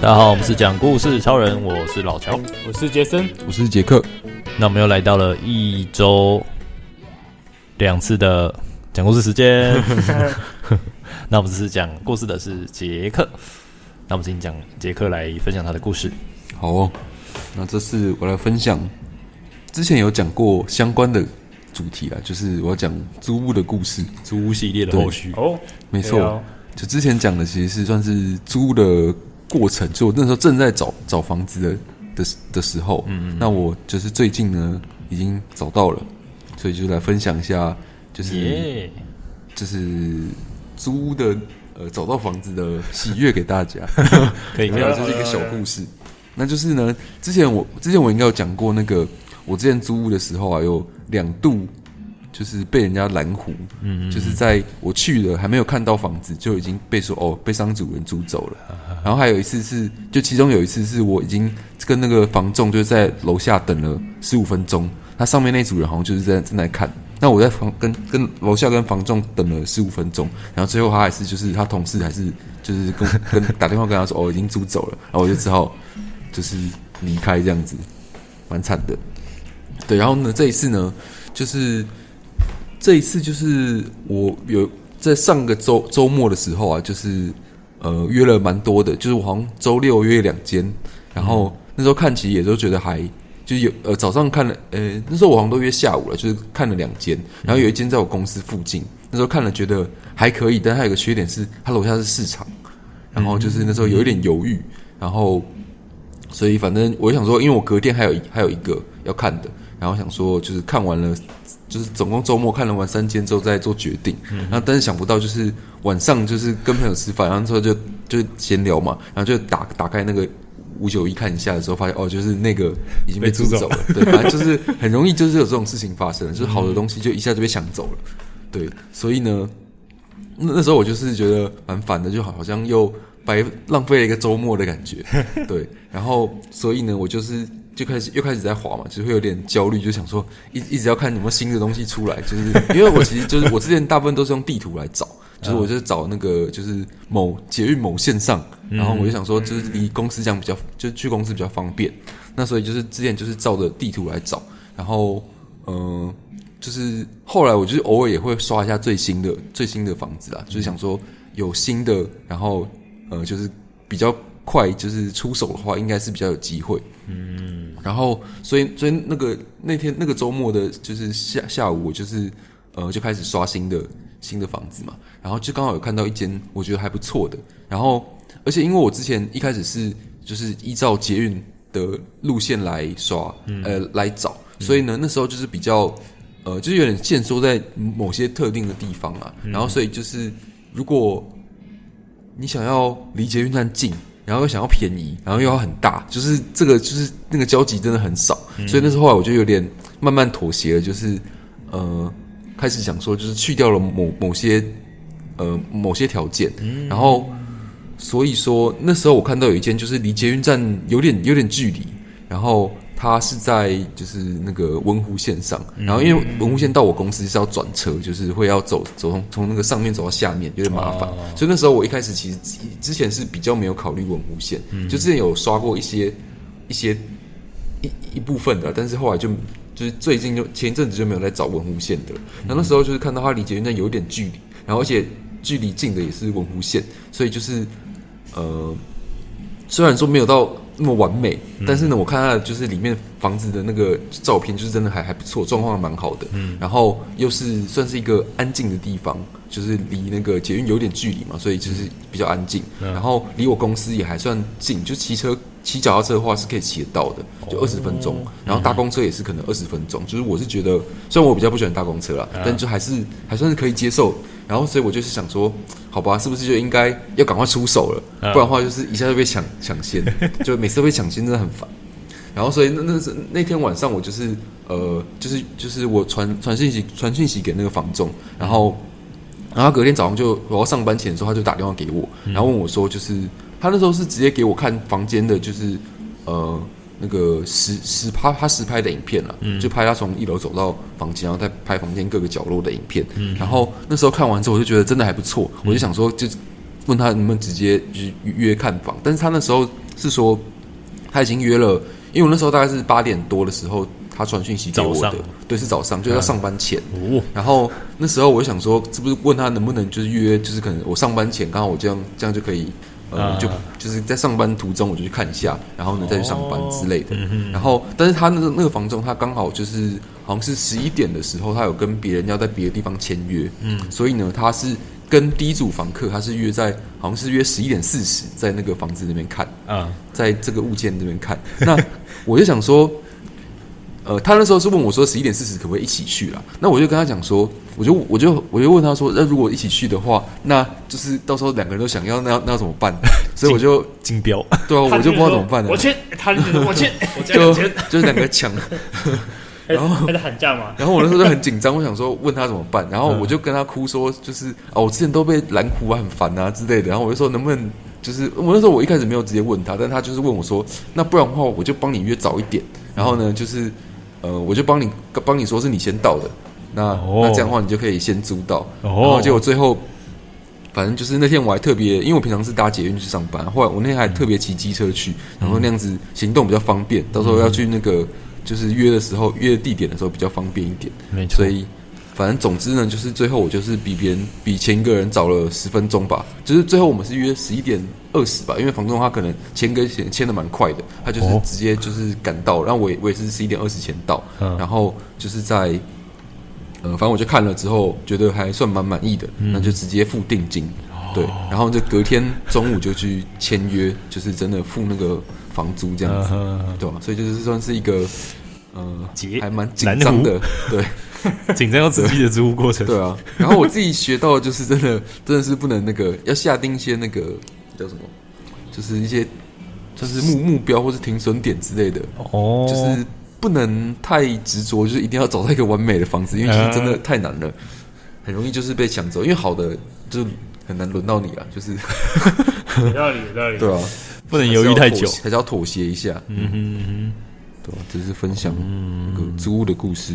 大家好，我们是讲故事超人，我是老乔，我是杰森，我是杰克。那我们又来到了一周两次的讲故事时间。那我们这次讲故事的是杰克，那我们今天讲杰克来分享他的故事。好哦，那这次我来分享，之前有讲过相关的主题啊，就是我要讲租屋的故事，租屋系列的后续。哦，没错，就之前讲的其实是算是租屋的。过程，就我那时候正在找找房子的的的时候，嗯，嗯，那我就是最近呢已经找到了，所以就来分享一下，就是、就是租屋的呃找到房子的喜悦给大家，可以，没有，这是一个小故事。那就是呢，之前我之前我应该有讲过，那个我之前租屋的时候啊，有两度。就是被人家拦胡，嗯，就是在我去了还没有看到房子，就已经被说哦，被商主人租走了。然后还有一次是，就其中有一次是我已经跟那个房仲就在楼下等了十五分钟，他上面那组人好像就是在正在看，那我在房跟跟楼下跟房仲等了十五分钟，然后最后他还是就是他同事还是就是跟 跟打电话跟他说哦，已经租走了，然后我就只好就是离开这样子，蛮惨的。对，然后呢这一次呢就是。这一次就是我有在上个周周末的时候啊，就是呃约了蛮多的，就是我好像周六约两间，然后那时候看其实也都觉得还就有呃早上看了呃那时候我好像都约下午了，就是看了两间，然后有一间在我公司附近，那时候看了觉得还可以，但它有个缺点是它楼下是市场，然后就是那时候有一点犹豫，然后所以反正我想说，因为我隔天还有还有一个要看的，然后想说就是看完了。就是总共周末看了完三间之后再做决定，嗯，然后但是想不到就是晚上就是跟朋友吃饭，然后之后就就闲聊嘛，然后就打打开那个五九一看一下的时候，发现哦，就是那个已经被租走了，对，反正就是很容易就是有这种事情发生，就是好的东西就一下就被抢走了，对，所以呢，那那时候我就是觉得蛮烦的，就好好像又白浪费了一个周末的感觉，对，然后所以呢，我就是。就开始又开始在滑嘛，就会有点焦虑，就想说一一直要看有没有新的东西出来，就是因为我其实就是我之前大部分都是用地图来找，就是我就找那个就是某捷运某线上，然后我就想说就是离公司这样比较，就去公司比较方便，那所以就是之前就是照着地图来找，然后嗯、呃，就是后来我就是偶尔也会刷一下最新的最新的房子啊，就是想说有新的，然后呃就是比较。快就是出手的话，应该是比较有机会。嗯，然后所以所以那个那天那个周末的，就是下下午，我就是呃就开始刷新的新的房子嘛。然后就刚好有看到一间我觉得还不错的。然后而且因为我之前一开始是就是依照捷运的路线来刷，嗯、呃来找，所以呢那时候就是比较呃就是有点限缩在某些特定的地方啊。然后所以就是如果你想要离捷运站近。然后又想要便宜，然后又要很大，就是这个就是那个交集真的很少，嗯、所以那时候后来我就有点慢慢妥协了，就是呃开始想说，就是去掉了某某些呃某些条件，嗯，然后所以说那时候我看到有一间就是离捷运站有点有点距离，然后。他是在就是那个文湖线上，然后因为文湖线到我公司是要转车，就是会要走走从从那个上面走到下面，有点麻烦。所以那时候我一开始其实之前是比较没有考虑文湖线，就之前有刷过一些一些一一部分的，但是后来就就是最近就前一阵子就没有在找文湖线的。然后那时候就是看到它离捷运站有一点距离，然后而且距离近的也是文湖线，所以就是呃虽然说没有到。那么完美，但是呢，我看它就是里面房子的那个照片，就是真的还还不错，状况还蛮好的。嗯，然后又是算是一个安静的地方，就是离那个捷运有点距离嘛，所以就是比较安静。嗯。然后离我公司也还算近，就骑车骑脚踏车的话是可以骑得到的，就二十分钟。然后搭公车也是可能二十分钟，就是我是觉得，虽然我比较不喜欢搭公车啦，但就还是还算是可以接受。然后，所以我就是想说，好吧，是不是就应该要赶快出手了？不然的话，就是一下就被抢抢先，就每次都被抢先，真的很烦。然后，所以那那是那天晚上，我就是呃，就是就是我传传信息传讯息给那个房仲，然后然后隔天早上就我要上班前的时候，他就打电话给我，然后问我说，就是他那时候是直接给我看房间的，就是呃那个实实拍他实拍的影片了，嗯，就拍他从一楼走到房间，然后再拍房间各个角落的影片。嗯，然后那时候看完之后，我就觉得真的还不错，我就想说，就问他能不能直接就是约看房，但是他那时候是说他已经约了，因为我那时候大概是八点多的时候。他传讯息给我的，对，是早上，就要上班前。哦，然后那时候我就想说，是不是问他能不能就是约，就是可能我上班前刚好我这样这样就可以，呃，就就是在上班途中我就去看一下，然后呢再去上班之类的。然后，但是他那个那个房仲他刚好就是好像是十一点的时候，他有跟别人要在别的地方签约，嗯，所以呢，他是跟第一组房客，他是约在好像是约十一点四十，在那个房子那边看，啊，在这个物件那边看。那我就想说。呃，他那时候是问我说十一点四十可不可以一起去啦？那我就跟他讲说，我就我就我就问他说，那如果一起去的话，那就是到时候两个人都想要，那要那要怎么办？所以我就竞标，对啊，我就不知道怎么办了。我去，他就我签，就就是两个抢，然后还在喊价嘛。然后我那时候就很紧张，我想说问他怎么办，然后我就跟他哭说，就是啊，我之前都被拦哭啊，很烦啊之类的。然后我就说能不能，就是我那时候我一开始没有直接问他，但他就是问我说，那不然的话我就帮你约早一点，然后呢就是。呃，我就帮你帮你说是你先到的，那、oh. 那这样的话你就可以先租到，oh. 然后结果最后，反正就是那天我还特别，因为我平常是搭捷运去上班，后来我那天还特别骑机车去，然后那样子行动比较方便，到时候要去那个就是约的时候约地点的时候比较方便一点，没错，所以。反正总之呢，就是最后我就是比别人比前一个人早了十分钟吧。就是最后我们是约十一点二十吧，因为房东他可能签跟签签的蛮快的，他就是直接就是赶到，然后我也我也是十一点二十前到，然后就是在呃，反正我就看了之后觉得还算蛮满意的，那就直接付定金，对，然后就隔天中午就去签约，就是真的付那个房租这样子，对吧？所以就是算是一个呃，还蛮紧张的，对。紧张又刺激的租屋过程，对啊。然后我自己学到的就是真的，真的是不能那个，要下定一些那个叫什么，就是一些就是目目标或是停损点之类的。哦，就是不能太执着，就是一定要找到一个完美的房子，因为其实真的太难了，很容易就是被抢走。因为好的就很难轮到你啊，就是有道理，有道理。对啊，不能犹豫太久，还是要妥协一下。嗯哼嗯哼，对吧？这是分享那个租屋的故事。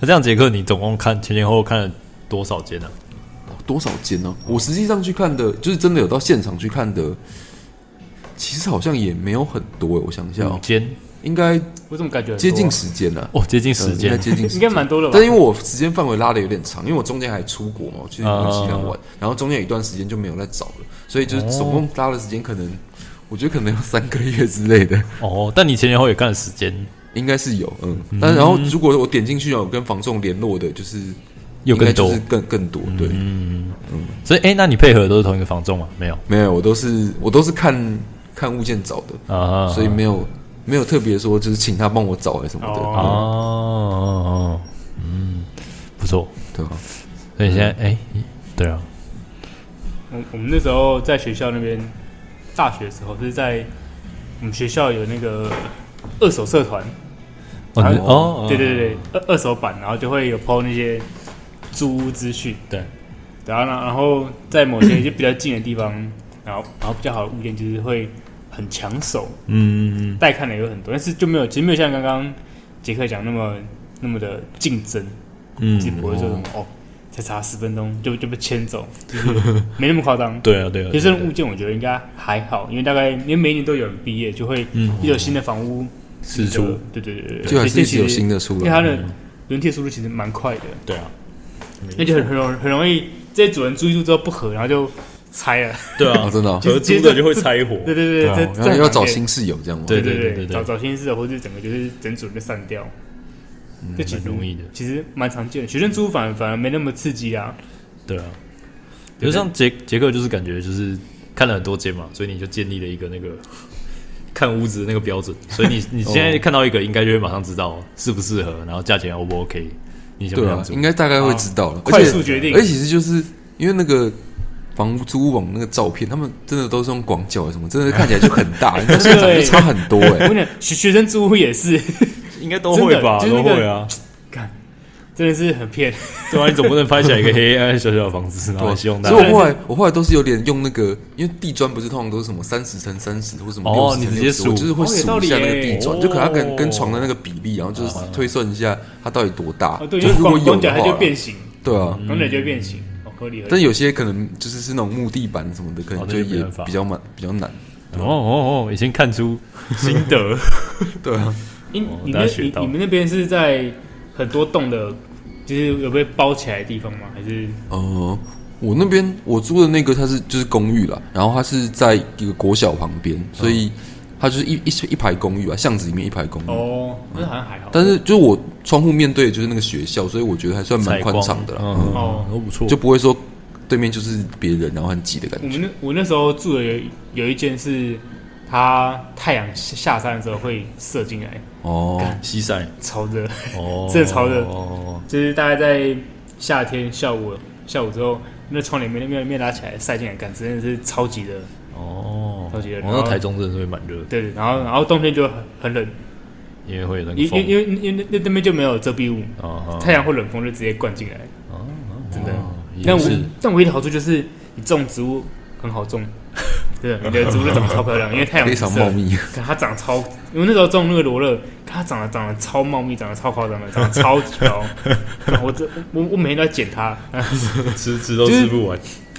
那这样，杰克，你总共看前前后后看了多少间呢？多少间呢？我实际上去看的，就是真的有到现场去看的，其实好像也没有很多。我想一下，五间应该我怎么感觉接近时间呢？哦，接近时间，接近应该蛮多的吧？但因为我时间范围拉的有点长，因为我中间还出国嘛，我去纽西兰玩，然后中间有一段时间就没有再找了，所以就是总共拉的时间可能，我觉得可能有三个月之类的。哦，但你前前后后也看了时间。应该是有，嗯，但然后如果我点进去有跟房仲联络的，就是又更多，更更多，对，嗯。嗯，所以哎，那你配合的都是同一个房仲吗？没有，没有，我都是我都是看看物件找的。啊，所以没有没有特别说就是请他帮我找还是什么的。哦，嗯，不错，对吧？所以现在哎，对啊，我我们那时候在学校那边大学的时候，就是在我们学校有那个二手社团。哦，对对对，二二手版，然后就会有 PO 那些租屋资讯，对，然后呢，然后在某些 就比较近的地方，然后然后比较好的物件就是会很抢手，嗯，带看的有很多，但是就没有，其实没有像刚刚杰克讲那么那么的竞争，嗯，就不会说什么哦，才差十分钟就就被牵走，就是没那么夸张，对啊对啊，其实这种物件我觉得应该还好，因为大概因为每年都有人毕业，就会一有新的房屋。释出，对对对对，就还是有新的出来，因为它的轮替速度其实蛮快的。对啊，那就很很容很容易，这些主人住一住之后不合，然后就拆了。对啊，真的，合租的就会拆伙。对对对，然后要找新室友这样。对对对对，找找新室友，或者整个就是整组就散掉。这其实容易的，其实蛮常见的。学生租反而反而没那么刺激啊。对啊，比如像杰杰克，就是感觉就是看了很多间嘛，所以你就建立了一个那个。看屋子的那个标准，所以你你 现在看到一个，应该就会马上知道适不适合，然后价钱 O 不 OK？你想不想？应该大概会知道了，快速决定。而且其实就是因为那个房租屋网那个照片，他们真的都是用广角什么，真的看起来就很大，现场就差很多哎。我跟你讲，学学生租屋也是，应该都会吧，都会啊。看，真的是很骗。对啊，你总不能拍起来一个黑暗小小的房子，然后希望大家。所以我后来我后来都是有点用那个，因为地砖不是通常都是什么三十乘三十或什么六十乘六十，我就是会数一下那个地砖，就可能它跟跟床的那个比例，然后就是推算一下它到底多大。对，就如果有的话，就变形。对啊，光脚就变形，合理。但有些可能就是是那种木地板什么的，可能就也比较难，比较难。哦哦哦，已经看出心得。对啊，你你们你你们那边是在很多栋的，就是有被包起来的地方吗？还是？哦，我那边我租的那个它是就是公寓啦，然后它是在一个国小旁边，所以它就是一一一排公寓啊，巷子里面一排公寓。哦，那好像还好。但是就是我窗户面对的就是那个学校，所以我觉得还算蛮宽敞的啦。哦，都不错，就不会说。对面就是别人，然后很挤的感觉。我们那我那时候住的有有一间是，它太阳下山的时候会射进来。哦，西晒，超热。哦，真的超热。哦，就是大概在夏天下午下午之后，那窗帘面面面拉起来晒进来，感真的是超级热。哦，超级热。然后台中真的是会蛮热。对对，然后然后冬天就很很冷，因为会有那个因因因为因为那那边就没有遮蔽物，太阳或冷风就直接灌进来。哦，真的。但唯但唯一的好处就是你种植物很好种，对，你的植物就长得超漂亮，因为太阳非常茂密。可它长超，因为那时候种那个罗勒，它长得长得超茂密，长得超夸张的，长得超级高。我这我我每天都在剪它，吃吃都吃不完。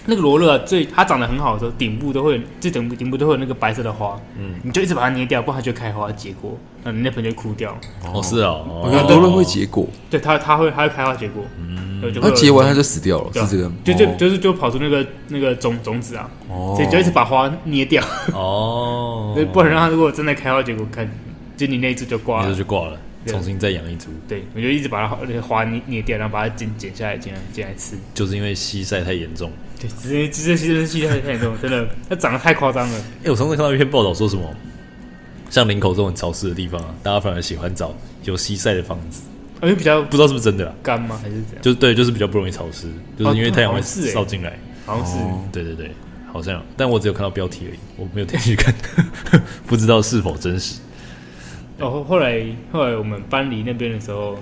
那个罗勒最它长得很好的时候，顶部都会，这顶部顶部都会有那个白色的花，嗯，你就一直把它捏掉，不然它就开花结果，那你那盆就枯掉。哦，是啊，罗勒会结果，对它它会它会开花结果，嗯。它结完它就死掉了，是这个，就就就是就跑出那个那个种种子啊，所以就一直把花捏掉，哦，不然让它如果真的开花结果，看就你那一株就挂了，就挂了，重新再养一株。对，我就一直把它那个花捏捏掉，然后把它剪剪下来，剪来剪来吃。就是因为西晒太严重，对，直接直接西晒西晒太严重，真的 它长得太夸张了。哎，我上次看到一篇报道说什么，像林口这种很潮湿的地方啊，大家反而喜欢找有西晒的房子。因为比较不知道是不是真的啦，干吗？还是怎样？就对，就是比较不容易潮湿，就是因为太阳会照进来。好像是，对对对，好像。但我只有看到标题而已，我没有点进去看，不知道是否真实。哦，后来后来我们搬离那边的时候，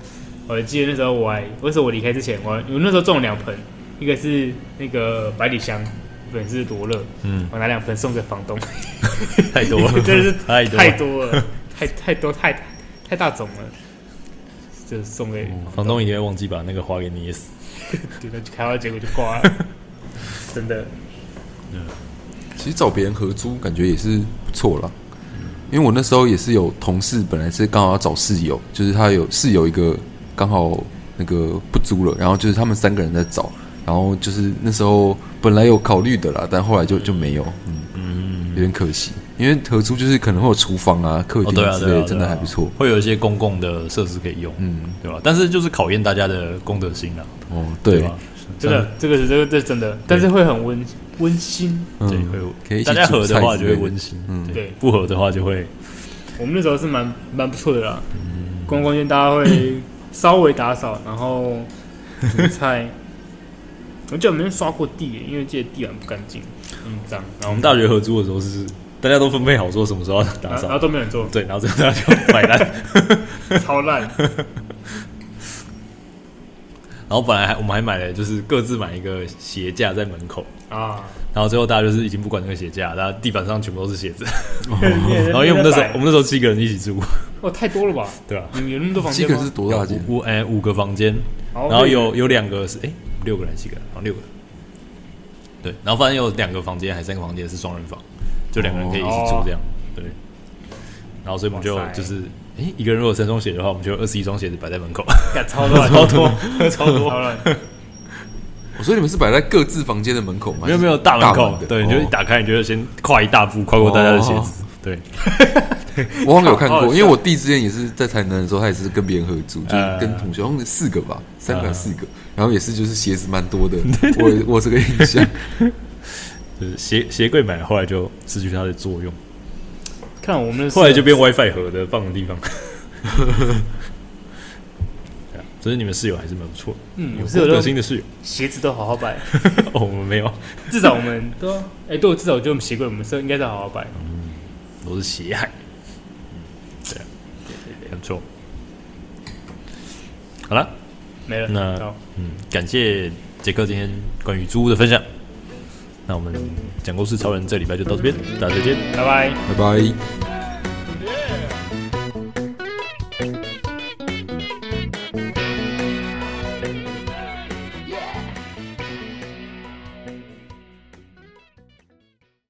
我还记得那时候我还，为什么我离开之前，我我那时候种了两盆，一个是那个百里香，一盆是罗勒，嗯，我拿两盆送给房东，太多了，真的是太 太多了，太太多太太大种了。就送给房东，一定会忘记把那个花给捏死。对，他开花结果就挂了，真的。嗯，其实找别人合租感觉也是不错啦。因为我那时候也是有同事，本来是刚好要找室友，就是他有室友一个刚好那个不租了，然后就是他们三个人在找，然后就是那时候本来有考虑的啦，但后来就就没有，嗯嗯，有点可惜。因为合租就是可能会有厨房啊、客厅之类，真的还不错，会有一些公共的设施可以用，嗯，对吧？但是就是考验大家的公德心啊。哦，对，真的，这个是这个这真的，但是会很温温馨，对，会可以大家合的话就会温馨，嗯，对，不合的话就会。我们那时候是蛮蛮不错的啦，公共间大家会稍微打扫，然后煮菜。我记得我们刷过地，因为记得地板不干净，很脏。然后我们大学合租的时候是。大家都分配好说什么时候要打扫，然后都没人做。对，然后这大家就摆烂，超烂。然后本来还我们还买了，就是各自买一个鞋架在门口啊。然后最后大家就是已经不管那个鞋架，大家地板上全部都是鞋子。然后因为我们那时候我们那时候七个人一起住，哦，太多了吧？对吧？有有那么多房间？七个是多大间？五哎五个房间，然后有有两个是哎六个人七个人，然后六个。对，然后反正有两个房间还是三个房间是双人房。就两个人可以一起住这样，对。然后所以我们就就是，哎，一个人如果三双鞋的话，我们就二十一双鞋子摆在门口，超多超多 超多。我说你们是摆在各自房间的门口吗？没有没有大门口，对，你就一打开，你就先跨一大步，跨过大家的鞋子。对，我好像有看过，因为我弟之前也是在台南的时候，他也是跟别人合租，就跟同学，好像四个吧，三个还是四个，然后也是就是鞋子蛮多的，我我这个印象。就是鞋鞋柜买了，后来就失去它的作用。看我们后来就变 WiFi 盒的放的地方。所以你们室友还是蛮不错的。嗯，有热心的室友，鞋子都好好摆。哦，我们没有，至少我们 都哎，对，至少就我们鞋柜，我们是应该都好好摆。嗯，都是鞋海。对，很不错。好了，没了。那嗯，感谢杰克今天关于租屋的分享。那我们讲故事超人这礼拜就到这边，大家再见，拜拜，拜拜。